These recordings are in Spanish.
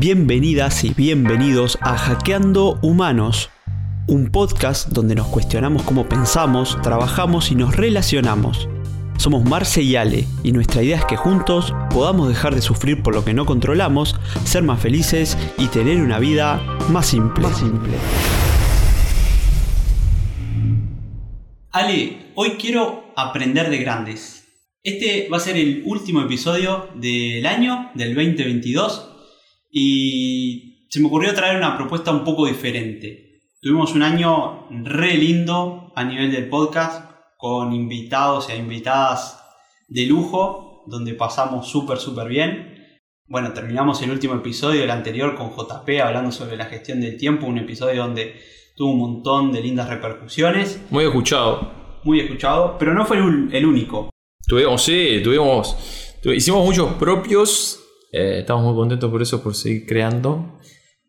Bienvenidas y bienvenidos a Hackeando Humanos, un podcast donde nos cuestionamos cómo pensamos, trabajamos y nos relacionamos. Somos Marce y Ale y nuestra idea es que juntos podamos dejar de sufrir por lo que no controlamos, ser más felices y tener una vida más simple. Ale, hoy quiero aprender de grandes. Este va a ser el último episodio del año, del 2022, y se me ocurrió traer una propuesta un poco diferente. Tuvimos un año re lindo a nivel del podcast, con invitados e invitadas de lujo, donde pasamos súper, súper bien. Bueno, terminamos el último episodio del anterior con JP hablando sobre la gestión del tiempo, un episodio donde tuvo un montón de lindas repercusiones. Muy escuchado. Muy escuchado, pero no fue el único. Tuvimos, sí, tuvimos, hicimos muchos propios, eh, estamos muy contentos por eso, por seguir creando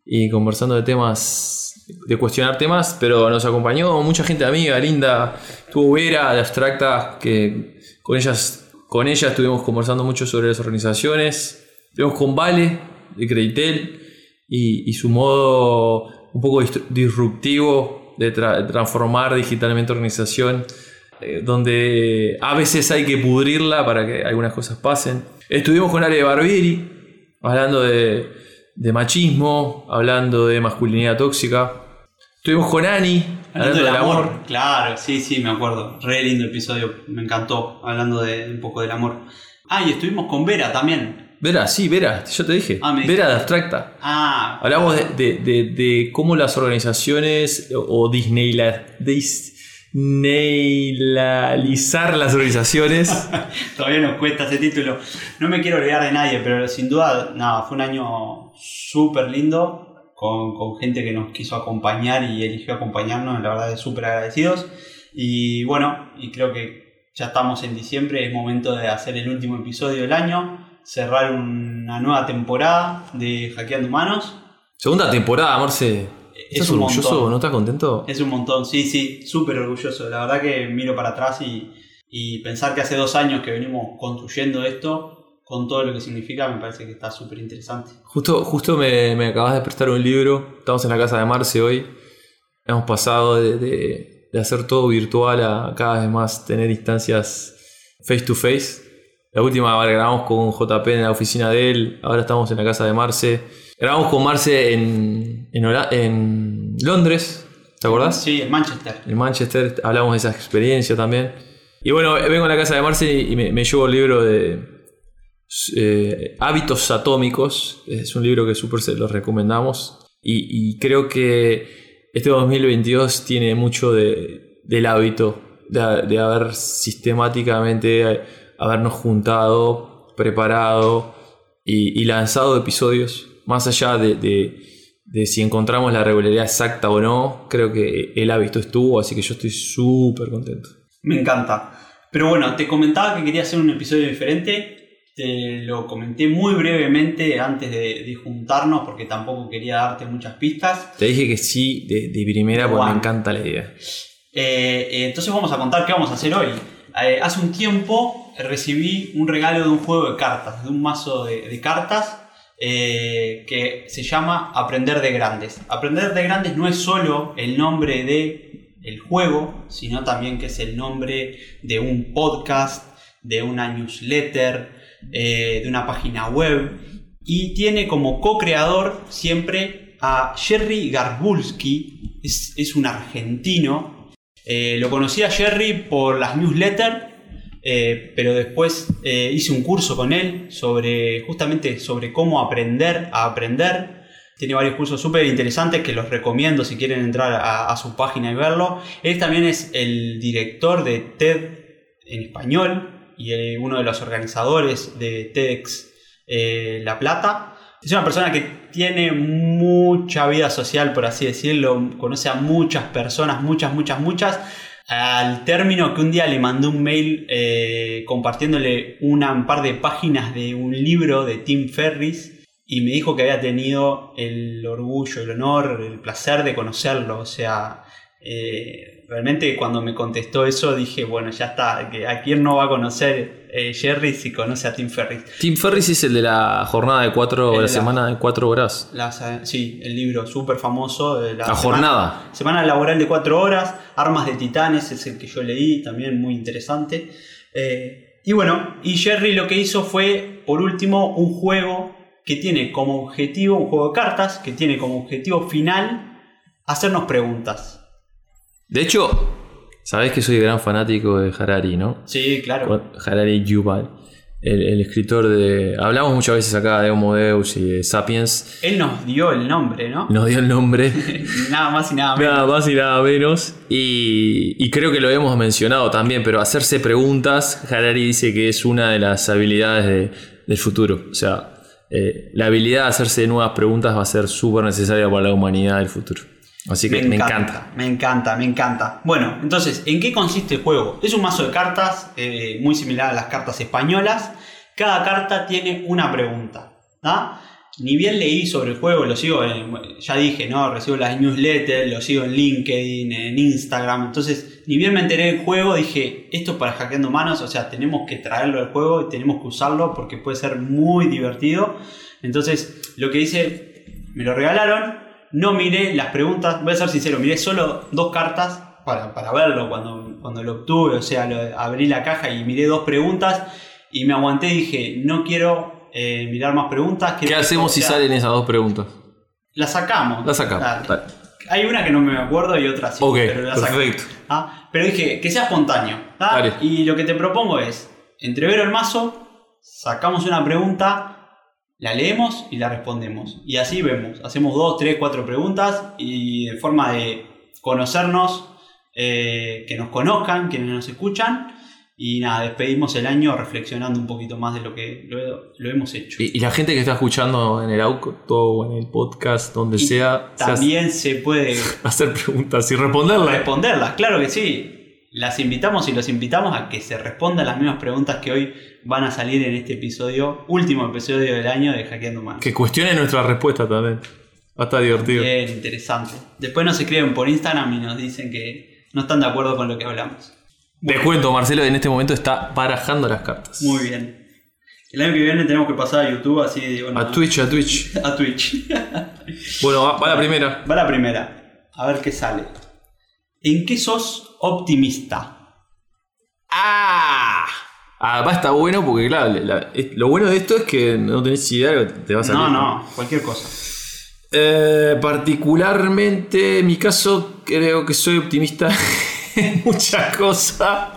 y conversando de temas, de cuestionar temas, pero nos acompañó mucha gente amiga, linda, tuvo Vera de Abstracta, que con ellas, con ella estuvimos conversando mucho sobre las organizaciones, estuvimos con Vale de Creditel y, su modo un poco disruptivo de, transformar digitalmente organización eh, donde a veces hay que pudrirla para que algunas cosas pasen. Estuvimos con Ale Barbieri, hablando de, machismo, hablando de masculinidad tóxica. Estuvimos con Ani, hablando, del amor. Claro, sí, sí, me acuerdo. Re lindo episodio, me encantó, hablando de un poco del amor. Ah, y estuvimos con Vera también. Vera, sí, Vera, yo te dije. Ah, Vera de Abstracta. Ah. Hablamos de, cómo las organizaciones o Disney, la, neilalizar las organizaciones. Todavía nos cuesta ese título. No me quiero olvidar de nadie, pero sin duda, nada, fue un año súper lindo, con, gente que nos quiso acompañar y eligió acompañarnos, la verdad, súper agradecidos. Y bueno, y creo que ya estamos en diciembre, es momento de hacer el último episodio del año, cerrar una nueva temporada de Hackeando Humanos. Segunda temporada, Marce. ¿Estás orgulloso? ¿No estás contento? Es un montón, sí, sí, súper orgulloso. La verdad que miro para atrás y, y, pensar que hace dos años que venimos construyendo esto, con todo lo que significa, me parece que está súper interesante. Justo, justo me, me, acabas de prestar un libro, estamos en la casa de Marce hoy, hemos pasado de, de, de hacer todo virtual a cada vez más tener instancias face to face. La última grabamos con JP en la oficina de él, ahora estamos en la casa de Marce Grabamos con Marce en, en, Londres, ¿te acordás? Sí, en Manchester. En Manchester hablamos de esa experiencia también. Y bueno, vengo a la casa de Marce y me, llevo el libro de eh, Hábitos Atómicos. Es un libro que súper se lo recomendamos. Y, creo que este 2022 tiene mucho de, del hábito de, haber sistemáticamente habernos juntado, preparado y lanzado episodios más allá de, si encontramos la regularidad exacta o no, creo que el hábito estuvo, así que yo estoy súper contento. Me encanta. Pero bueno, te comentaba que quería hacer un episodio diferente. Te lo comenté muy brevemente antes de, juntarnos porque tampoco quería darte muchas pistas. Te dije que sí de, primera porque me encanta la idea. Eh, eh, entonces vamos a contar qué vamos a hacer hoy. Eh, hace un tiempo recibí un regalo de un juego de cartas, de un mazo de cartas eh, que se llama Aprender de Grandes. Aprender de Grandes no es solo el nombre de el juego, sino también que es el nombre de un podcast, de una newsletter, eh, de una página web. Y tiene como co-creador siempre a Jerry Garbulski, es, un argentino. Eh, lo conocí a Jerry por las newsletters eh, pero después eh, hice un curso con él sobre justamente sobre cómo aprender a aprender. Tiene varios cursos súper interesantes que los recomiendo si quieren entrar a, su página y verlo. Él también es el director de TED en español y eh, uno de los organizadores de TEDx La Plata. Es una persona que tiene mucha vida social, por así decirlo, conoce a muchas personas, muchas, muchas, muchas al término que un día le mandó un mail eh, compartiéndole un par de páginas de un libro de Tim Ferris y me dijo que había tenido el orgullo, el honor, el placer de conocerlo. O sea, eh, realmente cuando me contestó eso dije, bueno, ya está, que a quién no va a conocer eh, Jerry si conoce a Tim Ferriss. Tim Ferriss es el de la jornada de cuatro, El la la- semana de cuatro horas. Eh, sí, el libro súper famoso. De la, La jornada. Semana laboral de cuatro horas. Armas de Titanes es el que yo leí, también muy interesante. Eh, y bueno, y Jerry lo que hizo fue, por último, un juego que tiene como objetivo, un juego de cartas, que tiene como objetivo final hacernos preguntas. De hecho, sabés que soy gran fanático de Harari, ¿no? Sí, claro. Harari Yuval, el, el escritor de. Hablamos muchas veces acá de Homo Deus y de Sapiens. Él nos dio el nombre, ¿no? Nos dio el nombre. nada más y nada menos. Nada más y nada menos. Y, y creo que lo hemos mencionado también, pero hacerse preguntas, Harari dice que es una de las habilidades de- del futuro. O sea, eh, la habilidad de hacerse nuevas preguntas va a ser súper necesaria para la humanidad del futuro. Así que me, encanta. Me encanta, me encanta. Bueno, entonces, ¿en qué consiste el juego? Es un mazo de cartas eh, muy similar a las cartas españolas. Cada carta tiene una pregunta. Ni bien leí sobre el juego, lo sigo, en- ya dije, ¿no? Recibo las newsletters, lo sigo en LinkedIn, en Instagram. Entonces, ni bien me enteré del juego, dije, esto es para hackeando manos, o sea, tenemos que traerlo al juego y tenemos que usarlo porque puede ser muy divertido. Entonces, lo que hice, me lo regalaron, no miré las preguntas, voy a ser sincero, miré solo dos cartas para, para verlo cuando, cuando lo obtuve, o sea, lo- abrí la caja y miré dos preguntas y me aguanté y dije, no quiero eh, mirar más preguntas. ¿Qué hacemos si salen esas dos preguntas? Las sacamos. La sacamos. Hay una que no me acuerdo y otra sí. Ok, pero la perfecto. Ah, Pero dije, que sea espontáneo. Y lo que te propongo es, entrevero el mazo, sacamos una pregunta, la leemos y la respondemos. Y así vemos. Hacemos dos, tres, cuatro preguntas y de forma de conocernos, eh, que nos conozcan, quienes nos escuchan. Y nada, despedimos el año reflexionando un poquito más de lo que lo, lo hemos hecho. Y, y la gente que está escuchando en el auto o en el podcast, donde Y sea, se hace- También se puede hacer preguntas y responderlas. responderlas, claro que sí. Las invitamos y los invitamos a que se respondan las mismas preguntas que hoy van a salir en este episodio, último episodio del año de Hackeando Humanos. Que cuestionen nuestra respuesta también. Va a estar divertido. Bien, interesante. Después nos escriben por Instagram y nos dicen que no están de acuerdo con lo que hablamos. Te cuento, Marcelo en este momento está barajando las cartas. Muy bien. El año que viene tenemos que pasar a YouTube, así de, bueno, A Twitch, a Twitch. A Twitch. Bueno, va, va la primera. Va la primera. A ver qué sale. ¿En qué sos optimista? ¡Ah! Ah, va, está bueno porque, claro, la- es- lo bueno de esto es que no tenés idea de lo que te va a salir. No, no, cualquier cosa. Eh, particularmente, en mi caso, creo que soy optimista en muchas cosas.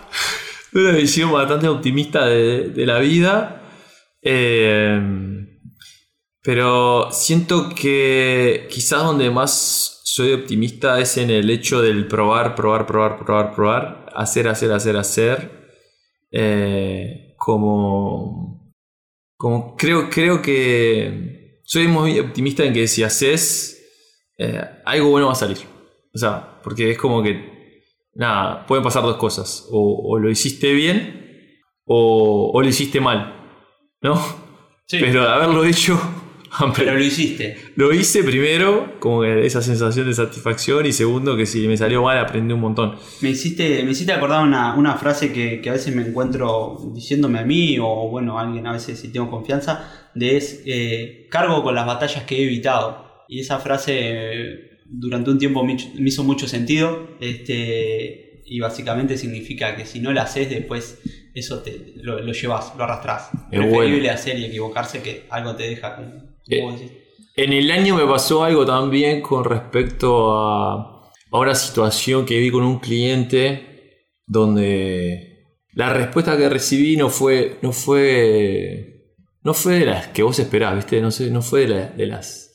Una visión bastante optimista de, de la vida. Eh, pero siento que quizás donde más soy optimista es en el hecho del probar, probar, probar, probar, probar, hacer, hacer, hacer, hacer. Eh, como, como creo, creo que soy muy optimista en que si haces eh, algo bueno va a salir. O sea, porque es como que, nada, pueden pasar dos cosas. O, o lo hiciste bien o, o lo hiciste mal. ¿No? Sí, Pero de haberlo hecho, pero lo hiciste. lo hice primero, como que esa sensación de satisfacción, y segundo, que si me salió mal aprendí un montón. Me hiciste, me hiciste acordar una, una frase que, que a veces me encuentro diciéndome a mí, o bueno, a alguien a veces si tengo confianza, de es eh, cargo con las batallas que he evitado. Y esa frase eh, durante un tiempo me, me hizo mucho sentido. Este, y básicamente significa que si no la haces, después eso te, lo, lo llevas, lo arrastras. Es Preferible bueno. hacer y equivocarse que algo te deja como, Eh. En el año me pasó algo también con respecto a, a una situación que vi con un cliente donde la respuesta que recibí no fue no fue no fue de las que vos esperabas, ¿viste? No sé, no fue de, la- de las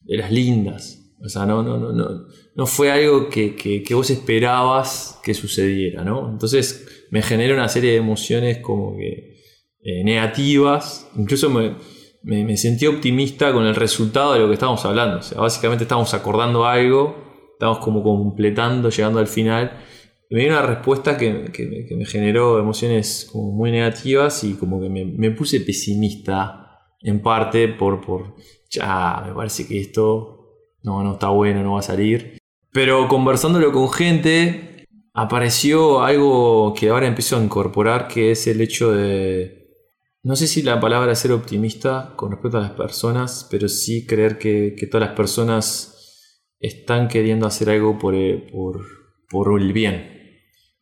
de las lindas. O sea, no, no, no, no, no fue algo que, que- que vos esperabas que sucediera, ¿no? Entonces me genera una serie de emociones como que eh, negativas. Incluso me, me, sentí optimista con el resultado de lo que estábamos hablando. O sea, básicamente estábamos acordando algo, estábamos como completando, llegando al final. Me dio una respuesta que, que que me generó emociones como muy negativas y como que me, me puse pesimista en parte por, por, ya, me parece que esto no, no está bueno, no va a salir. Pero conversándolo con gente, apareció algo que ahora empiezo a incorporar, que es el hecho de, no sé si la palabra es ser optimista con respecto a las personas, pero sí creer que, que todas las personas están queriendo hacer algo por, eh, por, por el bien.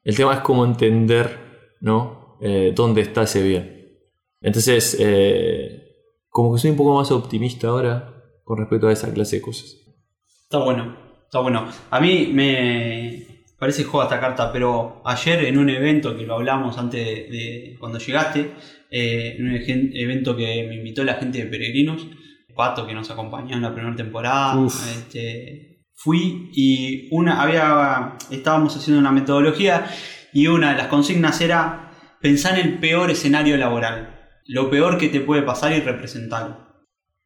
El tema es cómo entender, ¿no? Eh, dónde está ese bien. Entonces, eh, como que soy un poco más optimista ahora con respecto a esa clase de cosas. Está bueno, está bueno. A mí me parece juega esta carta, pero ayer en un evento que lo hablamos antes de, cuando llegaste, eh, en un evento que me invitó la gente de Peregrinos, Pato que nos acompañó en la primera temporada, este, fui y una había estábamos haciendo una metodología y una de las consignas era pensar en el peor escenario laboral lo peor que te puede pasar y representarlo.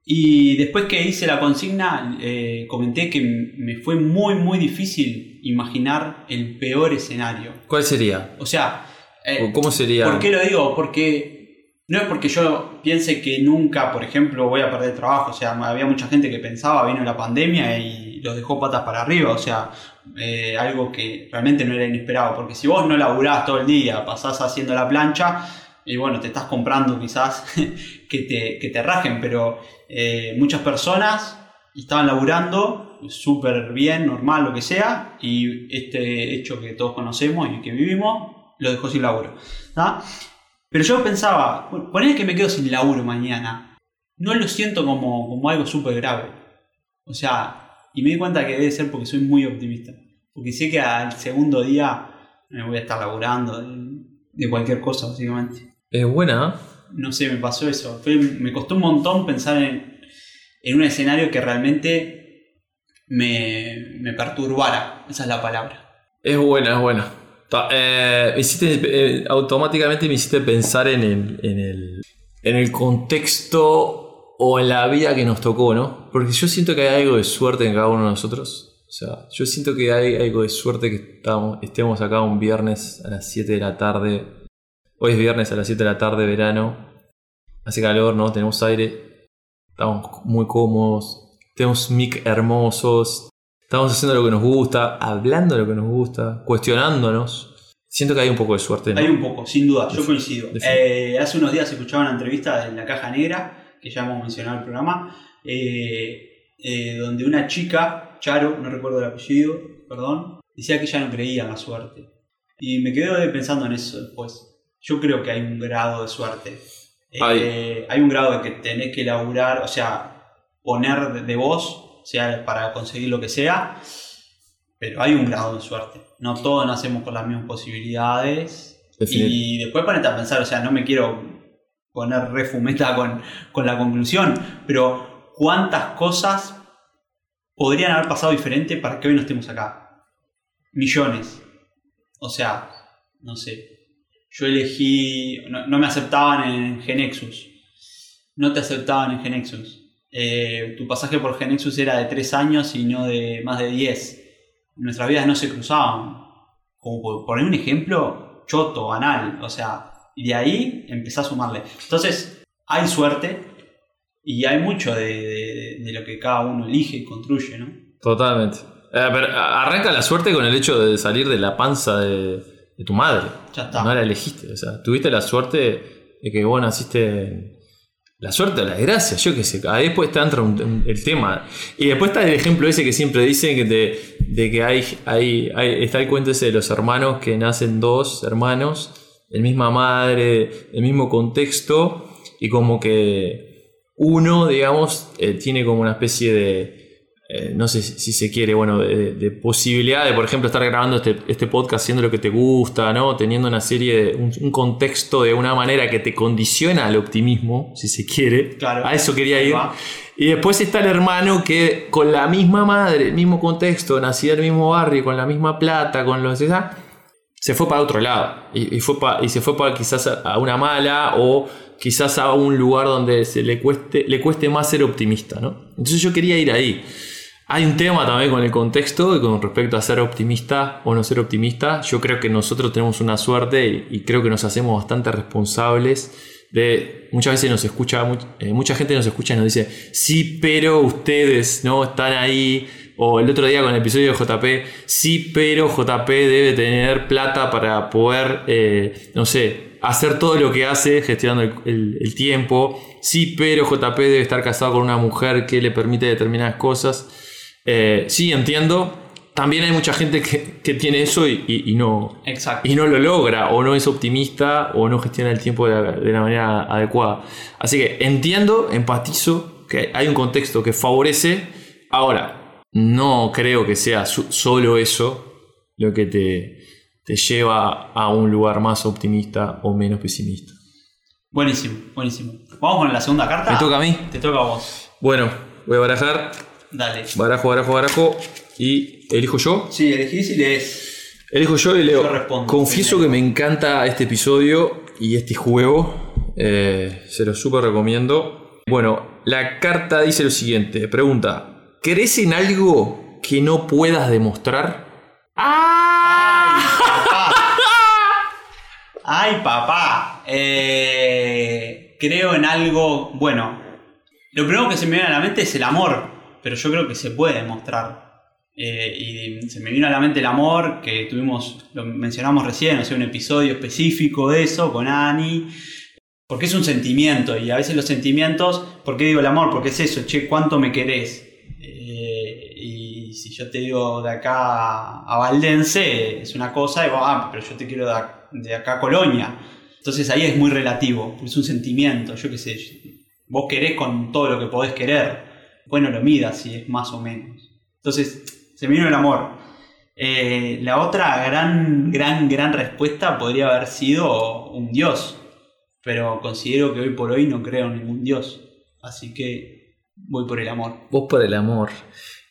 Y después que hice la consigna, eh, comenté que me fue muy, muy difícil imaginar el peor escenario. ¿Cuál sería? O sea, eh, ¿cómo sería? ¿Por qué lo digo? Porque no es porque yo piense que nunca, por ejemplo, voy a perder trabajo. O sea, había mucha gente que pensaba, vino la pandemia y los dejó patas para arriba. O sea, eh, algo que realmente no era inesperado. Porque si vos no laburás todo el día, pasás haciendo la plancha, y bueno, te estás comprando quizás que, te, que te rajen, pero eh, muchas personas estaban laburando súper bien, normal, lo que sea, y este hecho que todos conocemos y que vivimos, lo dejó sin laburo. Pero yo pensaba, poner que me quedo sin laburo mañana, no lo siento como, como algo súper grave. O sea, y me di cuenta que debe ser porque soy muy optimista. Porque sé que al segundo día me voy a estar laburando de cualquier cosa, básicamente. Es buena. No sé, me pasó eso. me costó un montón pensar en, un escenario que realmente me, perturbara. Esa es la palabra. Es buena, es buena. Eh, eh, automáticamente me hiciste pensar en el, en, el, en el contexto o en la vida que nos tocó, ¿no? Porque yo siento que hay algo de suerte en cada uno de nosotros. O sea, yo siento que hay algo de suerte que estamos, estemos acá un viernes a las 7 de la tarde Hoy es viernes a las 7 de la tarde, verano. Hace calor, ¿no? Tenemos aire. Estamos muy cómodos. Tenemos mic hermosos. Estamos haciendo lo que nos gusta, hablando de lo que nos gusta, cuestionándonos. Siento que hay un poco de suerte. Hay un poco, sin duda, yo coincido. Eh, hace unos días escuchaba una entrevista en La Caja Negra, que ya hemos mencionado el programa, eh, eh, donde una chica, Charo, no recuerdo el apellido, perdón, decía que ella no creía en la suerte. Y me quedé pensando en eso después yo creo que hay un grado de suerte. Hay un grado de que tenés que laburar, o sea, poner de, vos, sea para conseguir lo que sea, pero hay un grado de suerte. No todos nacemos con las mismas posibilidades. Y después ponete a pensar, o sea, no me quiero poner refumeta con, con la conclusión, pero ¿cuántas cosas podrían haber pasado diferente para que hoy no estemos acá? Millones. O sea, no sé, yo elegí, no, me aceptaban en Genexus. No te aceptaban en Genexus. Eh, tu pasaje por Genexus era de 3 años y no de más de 10. Nuestras vidas no se cruzaban. Como por poner un ejemplo choto, banal. O sea, y de ahí empecé a sumarle. Entonces, hay suerte y hay mucho de, lo que cada uno elige y construye, ¿no? Totalmente. Eh, arranca la suerte con el hecho de salir de la panza de, de tu madre. Ya está. No la elegiste. O sea, tuviste la suerte de que vos naciste. La suerte o la desgracia, yo qué sé. Ahí después te entra el tema. Y después está el ejemplo ese que siempre dicen de que hay, hay, está el cuento ese de los hermanos que nacen dos hermanos, el misma madre, el mismo contexto, y como que uno, digamos, eh, tiene como una especie de eh, no sé si se quiere, bueno, de, posibilidad de, por ejemplo, estar grabando este, este, podcast haciendo lo que te gusta, ¿no? Teniendo una serie, un, contexto de una manera que te condiciona al optimismo, si se quiere. Claro. A eso quería ir. Y después está el hermano que con la misma madre, el mismo contexto, nacido en el mismo barrio, con la misma plata, con los se fue para otro lado. Y, fue y se fue para quizás a una mala o quizás a un lugar donde se le cueste, le cueste más ser optimista, ¿no? Entonces yo quería ir ahí. Hay un tema también con el contexto y con respecto a ser optimista o no ser optimista. Yo creo que nosotros tenemos una suerte y, creo que nos hacemos bastante responsables de muchas veces nos escucha eh, mucha gente nos escucha y nos dice sí pero ustedes no están ahí O el otro día con el episodio de JP, sí, pero JP debe tener plata para poder, eh, no sé, hacer todo lo que hace gestionando el, el- el tiempo. Sí, pero JP debe estar casado con una mujer que le permite determinadas cosas. Eh, sí, entiendo. También hay mucha gente que, que tiene eso y, y- y no, Exacto. y no lo logra, o no es optimista, o no gestiona el tiempo de la, de la manera adecuada. Así que entiendo, empatizo, que hay un contexto que favorece. Ahora, no creo que sea su- solo eso lo que te, te lleva a un lugar más optimista o menos pesimista. Buenísimo, buenísimo. Vamos con la segunda carta. ¿Me toca a mí? Te toca a vos. Bueno, voy a barajar, Dale. barajo, barajo, barajo, y elijo yo. Sí, elegís y lees. Elijo yo y leo. Yo respondo Confieso que me encanta este episodio y este juego. Eh, se lo súper recomiendo. Bueno, la carta dice lo siguiente. Pregunta. ¿Crees en algo que no puedas demostrar? Ay, papá. Eh, creo en algo. Bueno, lo primero que se me viene a la mente es el amor, pero yo creo que se puede demostrar. Eh, y se me vino a la mente el amor, que tuvimos, lo mencionamos recién, o sea, un episodio específico de eso con Ani. Porque es un sentimiento, y a veces los sentimientos, ¿por qué digo el amor? Porque es eso, che, ¿cuánto me querés? Eh, y si yo te digo de acá a Valdense, es una cosa, y ah, pero yo te quiero de, de acá a Colonia. Entonces ahí es muy relativo, es un sentimiento, yo qué sé. Vos querés con todo lo que podés querer. Bueno, lo midas si es más o menos. Entonces, se me vino el amor. Eh, la otra gran, gran, gran respuesta podría haber sido un dios. Pero considero que hoy por hoy no creo en ningún dios. Así que voy por el amor. Vos por el amor.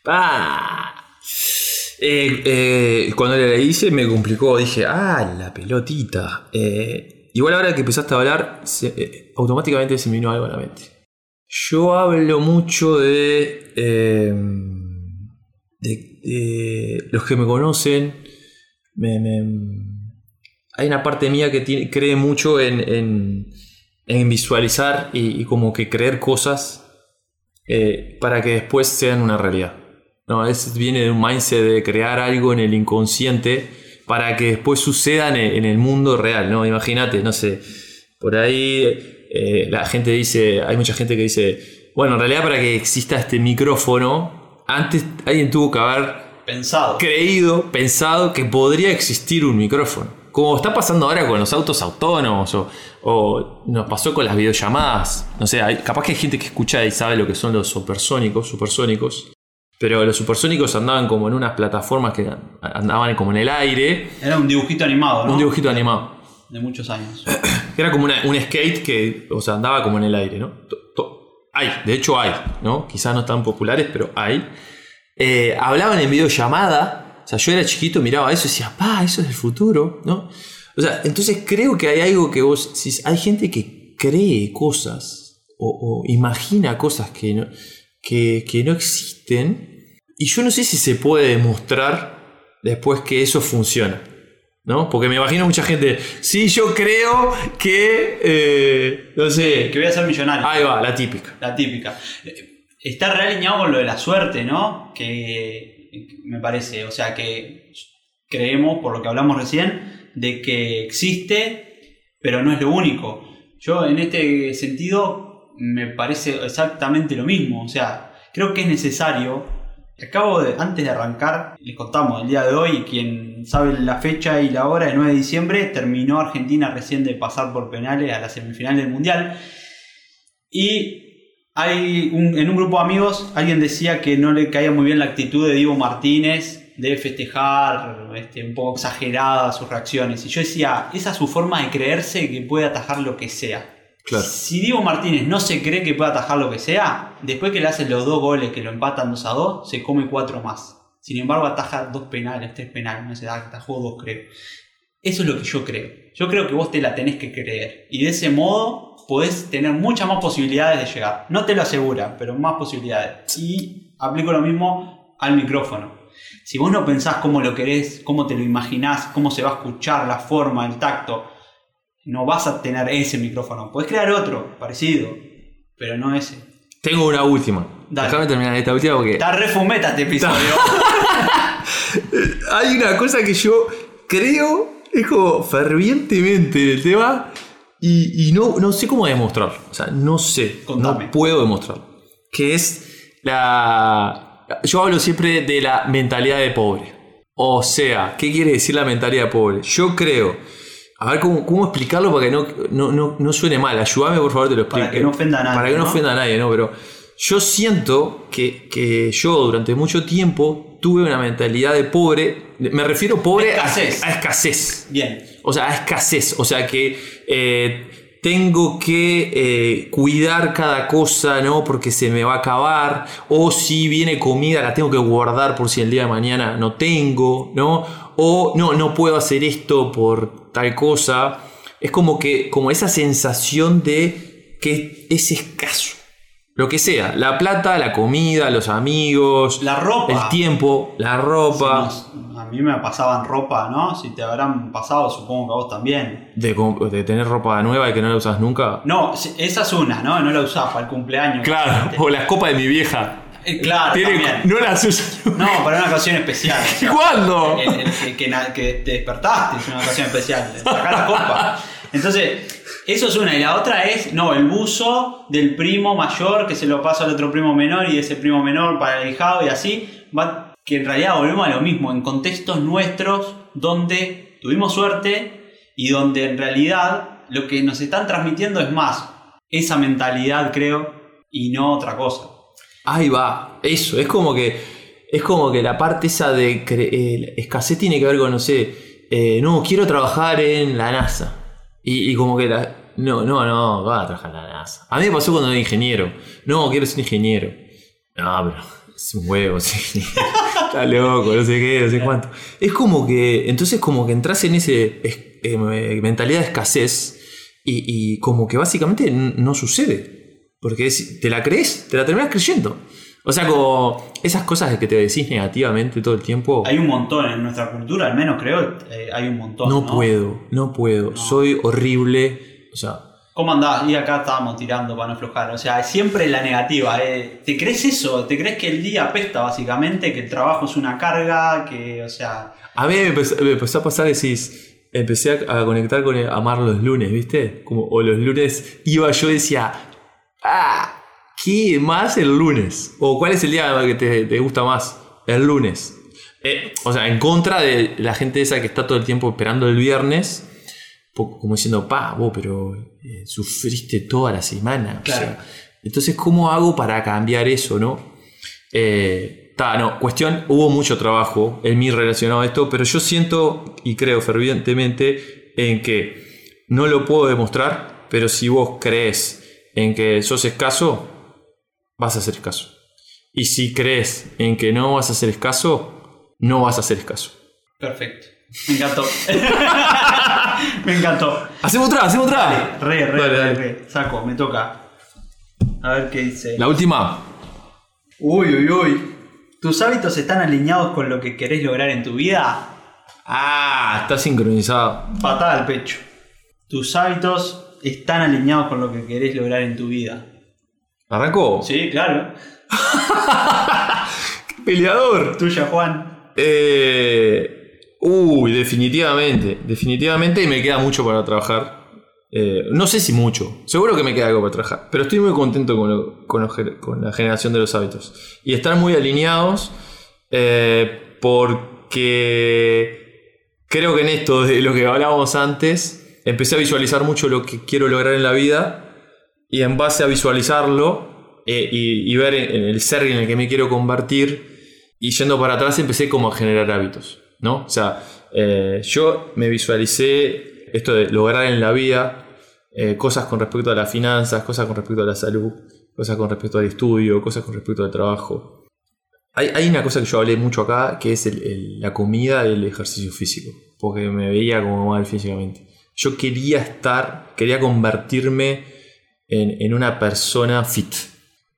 Ah. Cuando le hice me complicó. Dije, ah, la pelotita. Igual ahora que empezaste a hablar, automáticamente se me vino algo a la mente. Yo hablo mucho de, eh, de, de los que me conocen. hay una parte mía que cree mucho en, en- visualizar y, y como que creer cosas eh, para que después sean una realidad. No, es, viene de un mindset de crear algo en el inconsciente para que después sucedan en, en el mundo real, ¿no? Imagínate, no sé, por ahí eh, la gente dice, hay mucha gente que dice, bueno, en realidad para que exista este micrófono, antes alguien tuvo que haber Pensado. creído, pensado que podría existir un micrófono. Como está pasando ahora con los autos autónomos o, o nos pasó con las videollamadas. No sé, hay- capaz que hay gente que escucha y sabe lo que son los supersónicos, supersónicos. Pero los supersónicos andaban como en unas plataformas que andaban como en el aire. Era un dibujito animado, ¿no? Un dibujito animado. De muchos años. Que era como un skate que, o sea, andaba como en el aire, ¿no? Hay, de hecho hay, ¿no? Quizás no tan populares, pero hay. Eh, hablaban en videollamada. O sea, yo era chiquito, miraba eso y decía, pa, eso es el futuro, ¿no? O sea, entonces creo que hay algo que vos. Hay gente que cree cosas o, imagina cosas que no, que no existen. Y yo no sé si se puede demostrar después que eso funciona. ¿No? Porque me imagino mucha gente. Sí, yo creo que. eh, no sé. Que voy a ser millonario. Ahí va, la típica. La típica. Eh, Está realineado con lo de la suerte, ¿no? Que me parece, o sea que creemos, por lo que hablamos recién, de que existe, pero no es lo único. Yo en este sentido me parece exactamente lo mismo, o sea, creo que es necesario. Acabo de, antes de arrancar, les contamos el día de hoy, quien sabe la fecha y la hora, el 9 de diciembre, terminó Argentina recién de pasar por penales a la semifinal del Mundial. Y hay en un grupo de amigos alguien decía que no le caía muy bien la actitud de Diego Martínez de festejar, este, un poco exagerada sus reacciones. Y yo decía, esa es su forma de creerse que puede atajar lo que sea. Si Diego Martínez no se cree que puede atajar lo que sea, después que le hacen los dos goles que lo empatan 2 a 2, se come cuatro más. Sin embargo, ataja dos penales, tres penales, no sé, atajó dos creo. Eso es lo que yo creo. Yo creo que vos te la tenés que creer. Y de ese modo podés tener muchas más posibilidades de llegar. No te lo asegura, pero más posibilidades. Y aplico lo mismo al micrófono. Si vos no pensás cómo lo querés, cómo te lo imaginás, cómo se va a escuchar, la forma, el tacto, no vas a tener ese micrófono. Podés crear otro, parecido, pero no ese. Tengo una última. Déjame terminar esta última porque Está refumeta este episodio. hay una cosa que yo creo, es como fervientemente en el tema y, y no, no sé cómo demostrarlo. O sea, no sé, Contame. no puedo demostrarlo. Que es la... Yo hablo siempre de la mentalidad de pobre. O sea, ¿qué quiere decir la mentalidad de pobre? Yo creo... A ver cómo, cómo explicarlo para que no, no, no, no suene mal. Ayúdame, por favor, te lo explico. Para que no ofenda a nadie, Para que no ofenda a nadie, ¿no? Pero yo siento que, que yo durante mucho tiempo tuve una mentalidad de pobre. Me refiero pobre a- Escasez. A, escasez. Bien. O sea, a escasez. O sea que eh, tengo que eh, cuidar cada cosa, ¿no? Porque se me va a acabar. O si viene comida, la tengo que guardar por si el día de mañana no tengo, ¿no? O no, no puedo hacer esto por tal cosa. Es como que, como esa sensación de que es escaso. Lo que sea, la plata, la comida, los amigos, La ropa. el tiempo, la ropa. Nos- a mí me pasaban ropa, ¿no? Si te habrán pasado, supongo que a vos también. De, de tener ropa nueva y que no la usas nunca. No, esa es una, ¿no? No la usás para el cumpleaños. Claro, o las copas de mi vieja. Eh, claro, Tiene- también. no las usas nunca. No, para una ocasión especial. o sea, ¿Cuándo? el- el que, que na- que te despertaste es una ocasión especial. Sacar la copa. Entonces, eso es una. Y la otra es, no, el buzo del primo mayor que se lo pasa al otro primo menor y ese primo menor para el hijado y así. Va, que en realidad volvemos a lo mismo, en contextos nuestros donde tuvimos suerte y donde en realidad lo que nos están transmitiendo es más esa mentalidad, creo, y no otra cosa. Ahí va, eso, es como que es como que la parte esa de eh, escasez tiene que ver con, no sé, eh, no, quiero trabajar en la NASA. Y, como que. No, no, no, va a trabajar en la NASA. A mí me pasó cuando era ingeniero. No, quiero ser ingeniero. No, pero es un huevo, sí. Está loco, no sé qué, no sé cuánto. Es como que, entonces como que entras en ese es- eh, mentalidad de escasez y, como que básicamente no sucede. Porque te la crees, te la terminas creyendo. O sea, como esas cosas de que te decís negativamente todo el tiempo. Hay un montón en nuestra cultura, al menos creo, eh, hay un montón. no, No, puedo, no puedo. Soy horrible. O sea, ¿Cómo andás? Y acá estábamos tirando para no aflojar. O sea, siempre la negativa. eh. ¿Te crees eso? ¿Te crees que el día apesta básicamente? ¿Que el trabajo es una carga? Que, o sea. a mí me empezó, me empezó a pasar, decís, empecé a, a conectar con el amar los lunes, ¿viste? Como, o los lunes iba yo y decía, ah, ¿qué más el lunes? O ¿cuál es el día que te, te gusta más? El lunes. Eh, o sea, en contra de la gente esa que está todo el tiempo esperando el viernes, como diciendo, pa, vos, pero eh, sufriste toda la semana. o Claro. sea, entonces, ¿cómo hago para cambiar eso, no? Eh, ta, no, cuestión, hubo mucho trabajo en mí relacionado a esto, pero yo siento y creo fervientemente en que no lo puedo demostrar, pero si vos crees en que sos escaso, vas a hacer escaso. Y si crees en que no vas a hacer escaso, no vas a hacer escaso. Perfecto. Me encantó. Me encantó. Hacemos otra, hacemos otra. Re, re, Dale, re, dale. re. Saco, me toca. A ver qué dice. La última. Uy, uy, uy. ¿Tus hábitos están alineados con lo que querés lograr en tu vida? Ah, está sincronizado. Patada al pecho. ¿Tus hábitos están alineados con lo que querés lograr en tu vida? ¿Arrancó? Sí, claro. Peleador. Tuya, Juan. Eh, uy, definitivamente. Definitivamente y me queda mucho para trabajar. Eh, no sé si mucho. Seguro que me queda algo para trabajar. Pero estoy muy contento con, lo- con, lo ge- con la generación de los hábitos. Y están muy alineados eh, porque creo que en esto de lo que hablábamos antes, empecé a visualizar mucho lo que quiero lograr en la vida. Y en base a visualizarlo eh, y, y ver en el ser en el que me quiero convertir, y yendo para atrás empecé como a generar hábitos, ¿no? O sea, eh, yo me visualicé esto de lograr en la vida eh, cosas con respecto a las finanzas, cosas con respecto a la salud, cosas con respecto al estudio, cosas con respecto al trabajo. Hay, hay una cosa que yo hablé mucho acá, que es el- el- la comida y el ejercicio físico, porque me veía como mal físicamente. Yo quería estar, quería convertirme en, en una persona fit.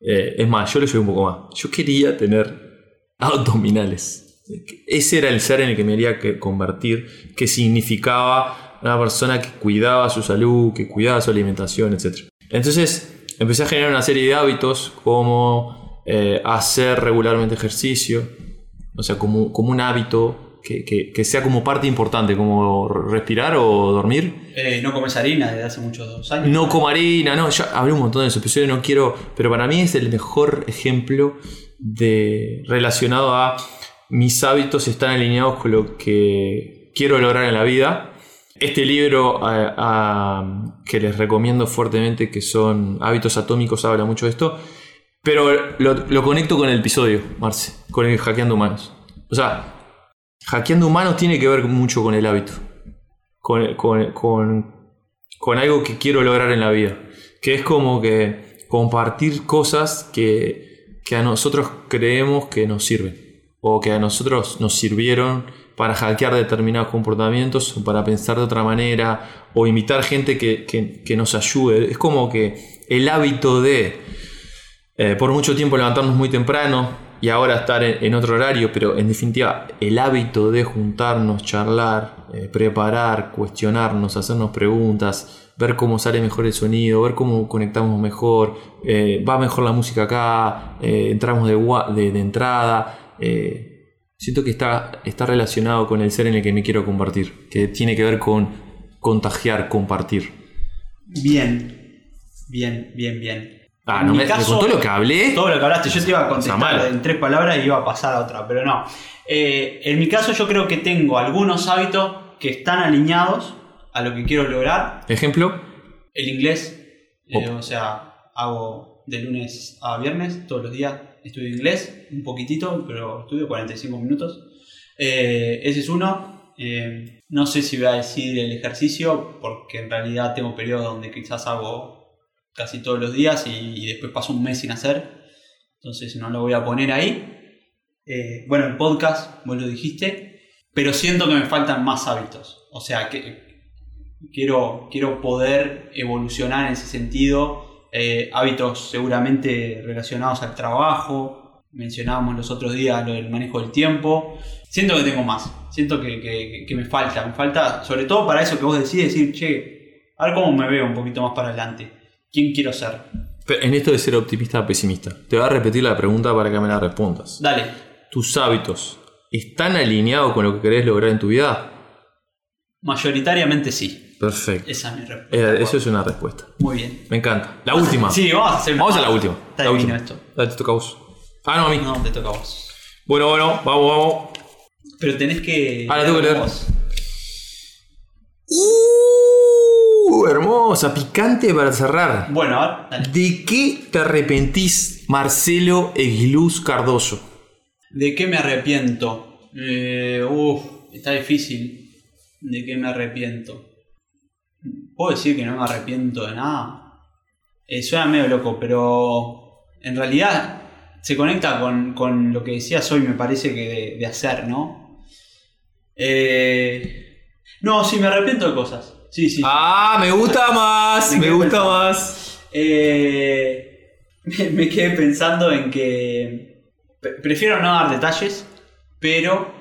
Eh, es más, yo le llevé un poco más. Yo quería tener abdominales. Ese era el ser en el que me quería que- convertir, que significaba una persona que cuidaba su salud, que cuidaba su alimentación, etc. Entonces, empecé a generar una serie de hábitos como eh, hacer regularmente ejercicio, o sea, como, como un hábito que, que- que sea como parte importante, como respirar o dormir. Eh, no comes harina desde hace muchos años. No como harina, no, ya hablé un montón de esos episodios, no quiero, pero para mí es el mejor ejemplo de relacionado a mis hábitos están alineados con lo que quiero lograr en la vida. Este libro a- a- que les recomiendo fuertemente, que son Hábitos Atómicos, habla mucho de esto, pero lo, lo conecto con el episodio, Marce, con el Hackeando Humanos. O sea, Hackeando Humanos tiene que ver mucho con el hábito, con, con- con- algo que quiero lograr en la vida, que es como que compartir cosas que, que a nosotros creemos que nos sirven, o que a nosotros nos sirvieron para hackear determinados comportamientos, o para pensar de otra manera, o invitar gente que, que- que nos ayude. Es como que el hábito de eh, por mucho tiempo levantarnos muy temprano y ahora estar en, otro horario, pero en definitiva el hábito de juntarnos, charlar, eh, preparar, cuestionarnos, hacernos preguntas, ver cómo sale mejor el sonido, ver cómo conectamos mejor, eh, va mejor la música acá, eh, entramos de, de- entrada. siento que está, está relacionado con el ser en el que me quiero compartir, que tiene que ver con contagiar, compartir. Bien. Bien, bien, bien. Ah, En no mi me, me caso, contó lo que hablé. Todo lo que hablaste, yo te iba a contestar en tres palabras y iba a pasar a otra, pero no. Eh, en mi caso yo creo que tengo algunos hábitos que están alineados a lo que quiero lograr. Ejemplo. El inglés, eh, o sea, hago de lunes a viernes, todos los días estudio inglés, un poquitito, pero estudio 45 minutos. Eh, ese es uno. No sé si voy a decir el ejercicio, porque en realidad tengo periodos donde quizás hago casi todos los días y, después paso un mes sin hacer. Entonces no lo voy a poner ahí. Eh, bueno, el podcast, vos lo dijiste, pero siento que me faltan más hábitos. O sea, que quiero, quiero poder evolucionar en ese sentido. Eh, hábitos seguramente relacionados al trabajo. Mencionábamos los otros días lo del manejo del tiempo. Siento que tengo más. Siento que, que- que me falta. Me falta, sobre todo para eso que vos decís, decir, che, a ver cómo me veo un poquito más para adelante. ¿Quién quiero ser? Pero En esto de ser optimista o pesimista, te voy a repetir la pregunta para que me la respondas. Dale. ¿Tus hábitos están alineados con lo que querés lograr en tu vida? Mayoritariamente sí. Perfecto. Esa es mi respuesta. Eh, eso es una respuesta. Muy bien. Me encanta. La última. Sí, vamos a hacer Vamos a la última. Está la última. esto. Dale, te toca a vos. Ah, no, a mí. No, te toca a vos. Bueno, bueno, vamos, vamos. Pero tenés que. Ah, la tengo que leer. vos. Hermosa, picante para cerrar. Bueno, a ver, dale. ¿De qué te arrepentís, Marcelo Egluz Cardoso? ¿De qué me arrepiento? Eh, uf, está difícil. ¿De qué me arrepiento? ¿Puedo decir que no me arrepiento de nada? Eh, suena medio loco, pero en realidad se conecta con, con lo que decías hoy, me parece que de, de hacer, ¿no? Eh, no, sí, me arrepiento de cosas. Sí, sí. sí. Ah, me gusta más, Me gusta pensando. más. Eh, me, me quedé pensando en que pre- prefiero no dar detalles, pero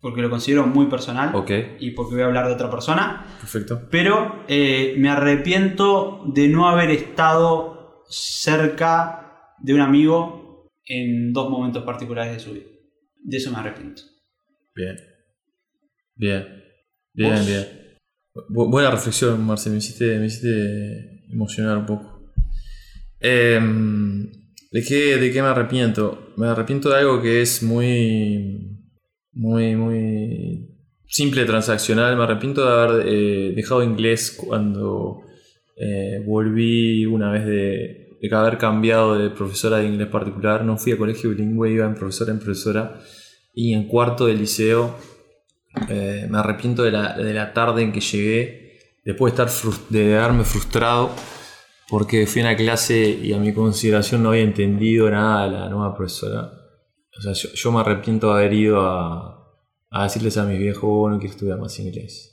porque lo considero muy personal Ok, y porque voy a hablar de otra persona, perfecto. pero eh, me arrepiento de no haber estado cerca de un amigo en dos momentos particulares de su vida. De eso me arrepiento. Bien. Bien. Bien, ¿Vos? bien. Bu- buena reflexión, Marce. Me hiciste, me hiciste emocionar un poco. Em, ¿de, qué, ¿De qué me arrepiento? Me arrepiento de algo que es muy. Muy, muy. Simple, transaccional. Me arrepiento de haber eh, dejado inglés cuando eh, volví una vez de, de haber cambiado de profesora de inglés particular. No fui a colegio bilingüe, iba en profesora en profesora. Y en cuarto de liceo eh, me arrepiento de la, de la tarde en que llegué, después de, estar de haberme frustrado, porque fui a una clase y a mi consideración no había entendido nada de la nueva profesora. O sea, yo, yo me arrepiento de haber ido a, a decirles a mis viejos, "Oh, no quiero estudiar más inglés.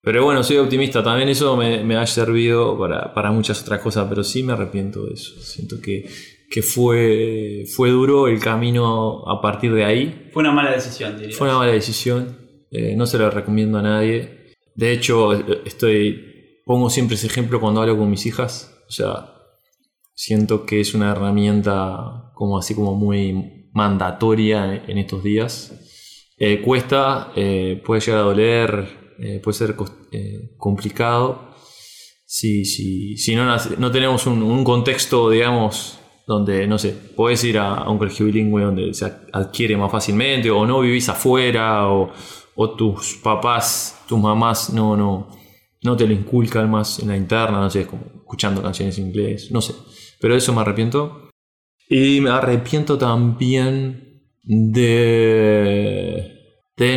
Pero bueno, soy optimista, también eso me, me ha servido para, para muchas otras cosas, pero sí me arrepiento de eso. Siento que, que fue, fue duro el camino a partir de ahí, Fue una mala decisión, diría. fue una mala decisión, eh, no se lo recomiendo a nadie. De hecho, estoy pongo siempre ese ejemplo cuando hablo con mis hijas. O sea, Siento que es una herramienta como así como muy mandatoria en, estos días. Eh, cuesta, eh, puede llegar a doler, puede ser complicado. Si, si, si no, no tenemos un, un contexto, digamos, donde, no sé, podés ir a un colegio bilingüe donde se adquiere más fácilmente, o no vivís afuera, o, o tus papás, tus mamás no, no, no te lo inculcan más en la interna, no sé, como escuchando canciones en inglés, no sé. Pero eso me arrepiento. Y me arrepiento también de,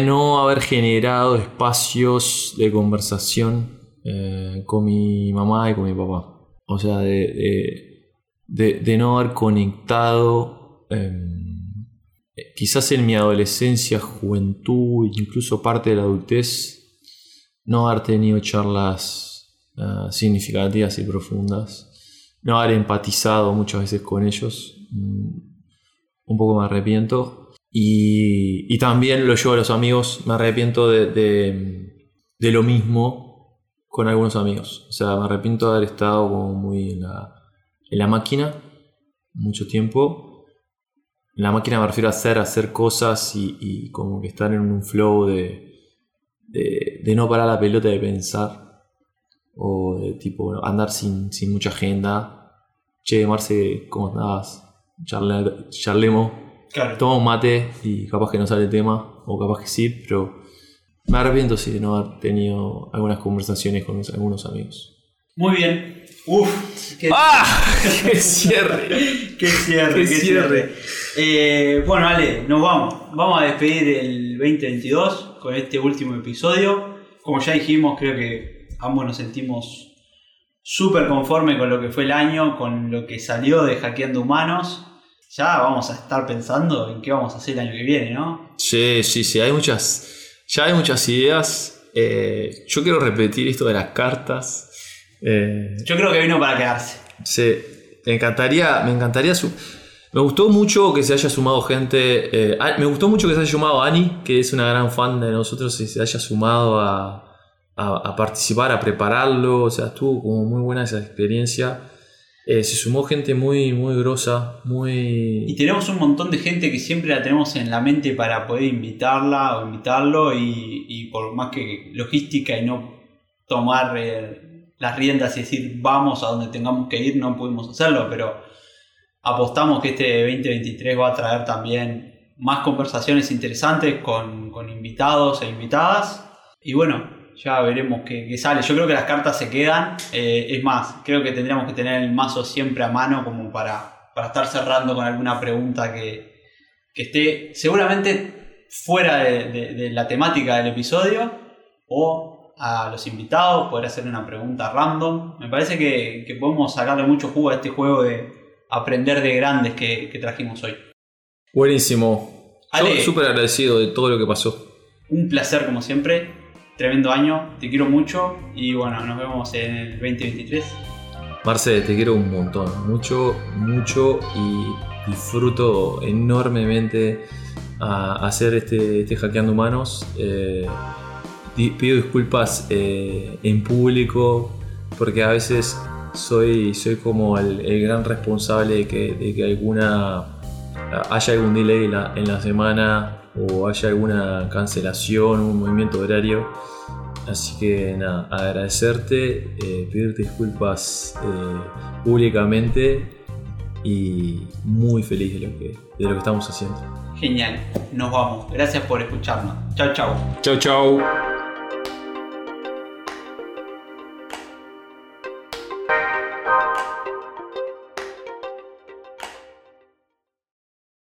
no haber generado espacios de conversación eh, con mi mamá y con mi papá. O sea, de- de no haber conectado, em, quizás en mi adolescencia, juventud, incluso parte de la adultez, no haber tenido charlas ah, significativas y profundas, no haber empatizado muchas veces con ellos. Mm, un poco me arrepiento. Y, y también lo llevo a los amigos, me arrepiento de, de- de lo mismo con algunos amigos. O sea, me arrepiento de haber estado como muy en la, en la máquina mucho tiempo. En la máquina me refiero a hacer, hacer cosas y, y como que estar en un flow de, de, de no parar la pelota de pensar. O de tipo andar sin, sin mucha agenda. Che, Marce, ¿cómo andabas? Charle- charlemos. Claro. Toma un mate y capaz que no sale el tema, o capaz que sí, pero me arrepiento sí de no haber tenido algunas conversaciones con algunos amigos. Muy bien. Uf, qué, ¡Ah! ¡Qué cierre! qué cierre, qué qué, cierre. cierre. Eh, bueno, Ale, nos vamos. Vamos a despedir el 2022 con este último episodio. Como ya dijimos, creo que ambos nos sentimos súper conformes con lo que fue el año, con lo que salió de Hackeando Humanos. Ya vamos a estar pensando en qué vamos a hacer el año que viene, ¿no? Sí, sí, sí, hay muchas, ya hay muchas ideas. Eh, yo quiero repetir esto de las cartas. Eh, Yo creo que vino para quedarse. Sí, me encantaría, me encantaría su- Me gustó mucho que se haya sumado gente. eh, me gustó mucho que se haya sumado Ani, que es una gran fan de nosotros, y se haya sumado a, a- a participar, a prepararlo. O sea, estuvo como muy buena esa experiencia. Eh, se sumó gente muy, muy grosa, Y muy. tenemos un montón de gente que siempre la tenemos en la mente para poder invitarla o invitarlo y, y por más que logística y no tomar las riendas y decir vamos a donde tengamos que ir, no pudimos hacerlo, pero apostamos que este 2023 va a traer también más conversaciones interesantes con, con invitados e invitadas y bueno, ya veremos qué, sale. Yo creo que las cartas se quedan, eh, es más, creo que tendríamos que tener el mazo siempre a mano como para, para estar cerrando con alguna pregunta que, que esté seguramente fuera de, de- de la temática del episodio o a los invitados poder hacer una pregunta random. Me parece que, que podemos sacarle mucho jugo a este juego de aprender de grandes que, que trajimos hoy. Buenísimo. Ale. súper agradecido de todo lo que pasó. Un placer como siempre, tremendo año, te quiero mucho y bueno, nos vemos en el 2023. Marce, te quiero un montón, mucho, mucho y disfruto enormemente a hacer este, este hackeando humanos. Eh, pido disculpas eh, en público porque a veces soy, soy como el, el gran responsable de que, de que alguna haya algún delay en la, en la semana o haya alguna cancelación, un movimiento horario. Así que nada, agradecerte, eh, pedirte disculpas eh, públicamente y muy feliz de lo que, de lo que estamos haciendo. Genial, nos vamos. Gracias por escucharnos. Chao, chao. Chau, chau.